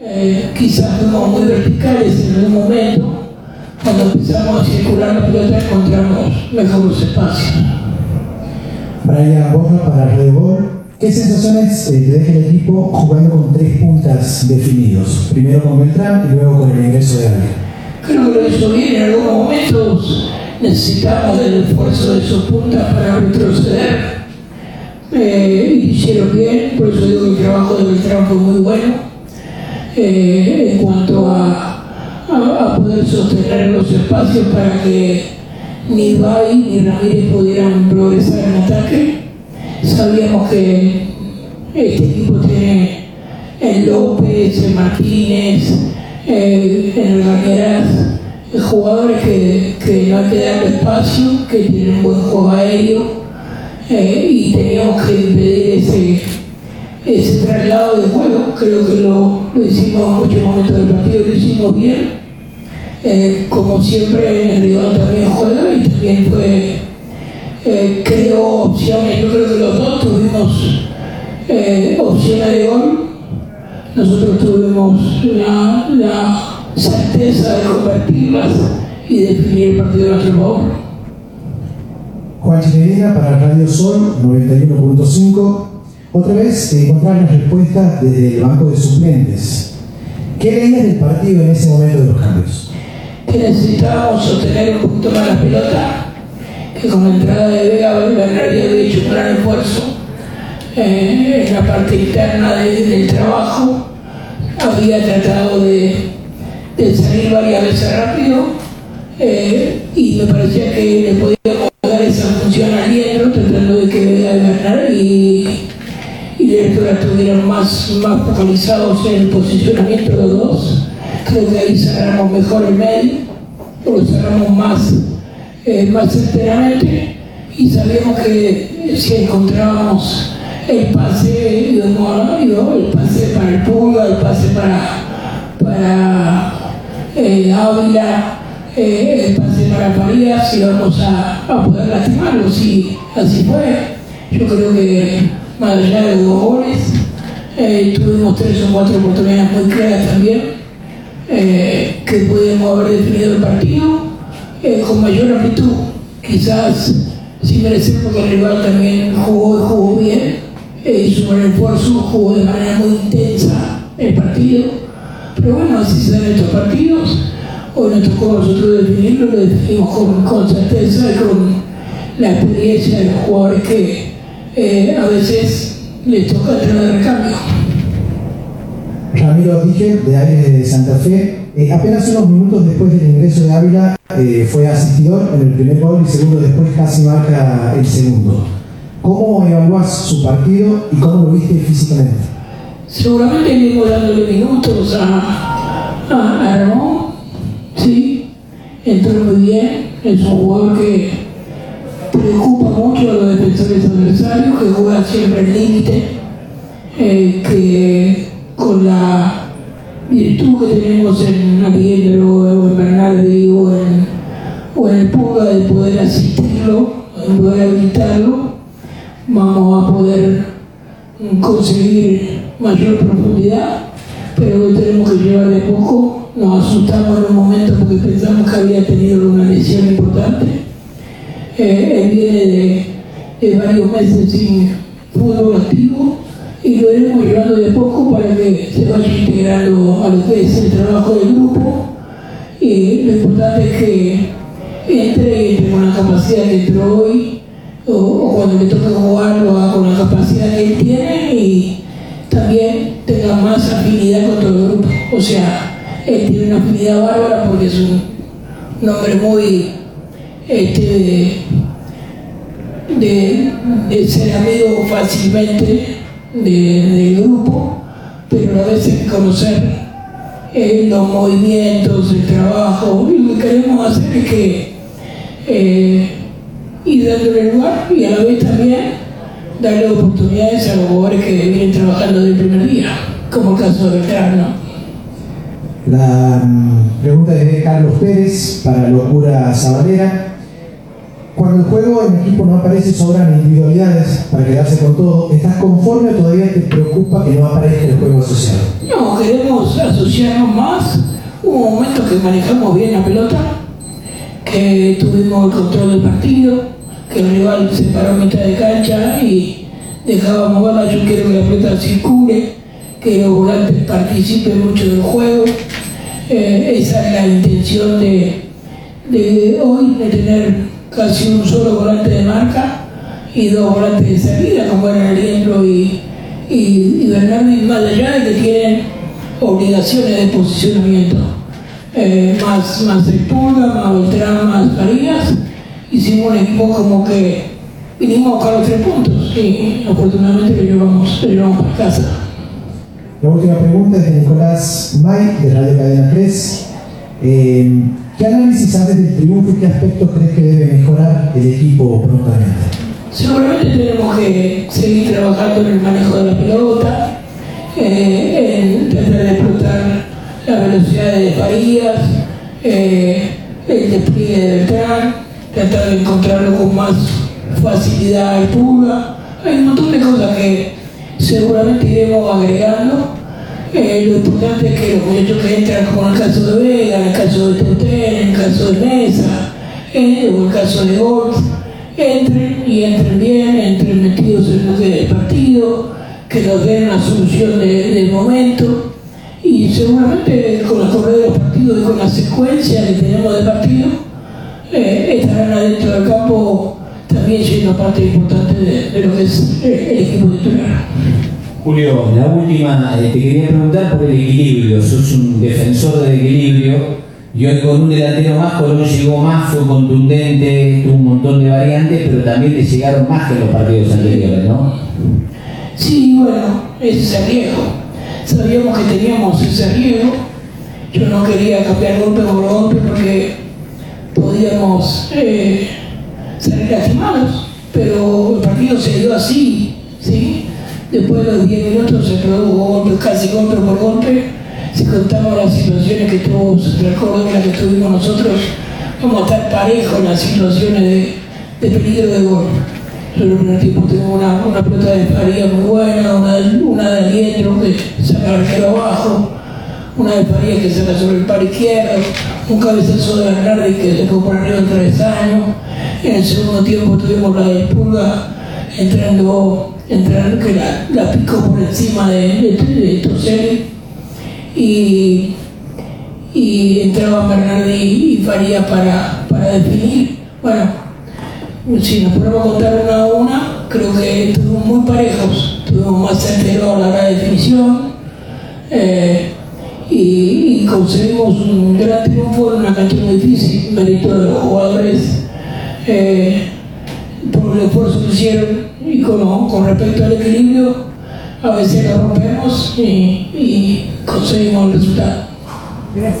Eh, quizás fuimos muy verticales en algún momento. Cuando empezamos a circular la pelota encontramos mejores espacios. Brian Borja para Redebol. ¿Qué sensaciones te deja el equipo jugando con tres puntas definidos? Primero con Beltrán y luego con el ingreso de Ávila. Creo que lo hizo bien. En algunos momentos necesitamos del esfuerzo de sus puntas para retroceder. Eh, hicieron bien, por eso digo que el trabajo de Beltrán fue muy bueno. Eh, en cuanto a, a, poder sostener los espacios para que ni Bay ni Ramírez pudieran progresar en ataque. Sabíamos que este equipo tiene en López, en Martínez, eh, en Gañeras, jugadores que, que no hay que darle espacio, que tienen buen juego aéreo eh, y teníamos que impedir ese, ese traslado de juego. Creo que lo, lo hicimos en muchos momentos del partido, lo hicimos bien. Eh, como siempre, el rival también juega y también fue, eh, creó opciones. Yo creo que los dos tuvimos eh, opciones de. Nosotros tuvimos la, la certeza de convertirlas y definir el partido de nuestro favor. Juan Chinerina para Radio Sol 91.5. Otra vez te encontrar las respuestas desde el banco de suplentes. ¿Qué leías del partido en ese momento de los cambios? Que necesitábamos sostener un poquito más la pelota, que con la entrada de Vega había hecho un gran esfuerzo eh, en la parte interna de, del trabajo. Había tratado de, de, salir varias veces rápido eh, y me parecía que le podíamos estuvieron más, más focalizados en el posicionamiento de los dos. Creo que ahí cerramos mejor el medio, lo cerramos más, eh, más enteramente y sabíamos que si encontrábamos el pase, el pase para el Pulga, el pase para, para eh, Ávila, eh, el pase para Farías, íbamos a, a poder lastimarlos y así fue. Yo creo que más allá de dos goles. Eh, tuvimos tres o cuatro oportunidades muy claras también, eh, que pudimos haber definido el partido eh, con mayor amplitud. Quizás sin merecer porque el rival también jugó y jugó bien, hizo un esfuerzo, jugó de manera muy intensa el partido. Pero bueno, así se dan estos partidos. Hoy nos tocó a nosotros definirlo, lo definimos con, con certeza y con la experiencia de los jugadores que eh, a veces les toca entrar de recambio. Ramiro Díger, de Aires de Santa Fe, eh, apenas unos minutos después del ingreso de Ávila eh, fue asistidor en el primer gol y segundo después casi marca el segundo. ¿Cómo evaluás su partido y cómo lo viste físicamente? Seguramente venimos dándole minutos a, a, a Ramón, sí, entró muy bien, es un jugador que preocupa mucho a los defensores adversarios, que juega siempre el límite, eh, que con la virtud que tenemos en Aliendro o en Bernardi o en, o en el Puga de poder asistirlo, de poder habilitarlo, vamos a poder conseguir mayor profundidad, pero tenemos que llevar de poco. Nos asustamos en un momento porque pensamos que había tenido una lesión importante eh, viene de, varios meses sin fútbol activo y lo iremos llevando de poco para que se vaya integrando a lo que es el trabajo del grupo. Y lo importante es que entre entre con la capacidad que entró hoy, o, cuando le toca jugar lo con la capacidad que él tiene y también tenga más afinidad con todo el grupo. O sea, él tiene una afinidad bárbara porque es un, un hombre muy este, de, de, ser amigo fácilmente del de grupo, pero a veces conocer eh, los movimientos, el trabajo, y lo que queremos hacer es que eh, ir dándole lugar y a la vez también darle oportunidades a los jugadores que vienen trabajando desde el primer día, como el caso de Beltrán. La um, pregunta es de Carlos Pérez para Locura Zabalera. Cuando el juego en equipo no aparece sobran individualidades para quedarse con todo, ¿estás conforme o todavía te preocupa que no aparezca el juego asociado? No, queremos asociarnos más. Hubo momentos que manejamos bien la pelota, que tuvimos el control del partido, que el rival se paró a mitad de cancha y dejábamos verla. Yo quiero que la pelota circule, que los volantes participen mucho del juego. Eh, esa es la intención de hoy, de tener casi un solo volante de marca y dos volantes de salida, como eran Ariendro y, y, y Bernardi, más allá de que tienen obligaciones de posicionamiento. Eh, más, más Pulga, más Beltrán, más Farías, hicimos un equipo como que vinimos a buscar los tres puntos y afortunadamente lo llevamos, lo para casa. La última pregunta es de Nicolás May, de Radio Cadena 3. Eh, ¿Qué análisis haces del triunfo y qué aspectos crees que debe mejorar el equipo prontamente? Seguramente tenemos que seguir trabajando en el manejo de la pelota, eh, en tratar de explotar la velocidad de Farías, eh, el despliegue de Beltrán, tratar de encontrarlo con más facilidad y pulga. Hay un montón de cosas que seguramente iremos agregando. Eh, lo importante es que los muchachos que entran, como en el caso de Vega, el caso de Totel, el caso de Mesa, eh, o el caso de Golf, entren y entren bien, entren metidos en lo que es el partido, que nos den una solución de- del momento y seguramente con la correa de los partidos y con la secuencia que tenemos de partido, eh, estarán adentro del campo también siendo parte importante de, de lo que es el equipo titular. Julio, la última, eh, te quería preguntar por el equilibrio. Sos un defensor del equilibrio y hoy con un delantero más, Colón llegó más, fue contundente, tuvo un montón de variantes, pero también le llegaron más que los partidos anteriores, ¿no? Sí, bueno, ese es el riesgo. Sabíamos que teníamos ese riesgo. Yo no quería cambiar golpe por golpe porque podíamos eh, salir lastimados, pero el partido se dio así, ¿sí? Después de los 10 minutos se produjo golpe, casi golpe por golpe. Si contamos las situaciones que tuvo Córdoba, las que tuvimos nosotros, vamos a estar parejos en las situaciones de, de peligro de gol. Yo en el primer tiempo tengo una, una pelota de Faría muy buena, una, una de Aliendro que saca el arquero abajo, una de Faría que saca sobre el par izquierdo, un cabezazo de Bernardi que se fue por arriba del travesaño. En el segundo tiempo tuvimos la de Pulga entrando, entrando que la, la picó por encima de, de, de y, y entraban Bernardi y Faría para, para definir. Bueno, si nos ponemos a contar una a una, creo que estuvimos muy parejos, estuvimos más certeros a la hora de definición eh, y, y conseguimos un gran triunfo en una cancha muy difícil, mérito de los jugadores eh, por el esfuerzo que hicieron y con, con respecto al equilibrio, a veces lo rompemos y, y conseguimos el resultado. Gracias.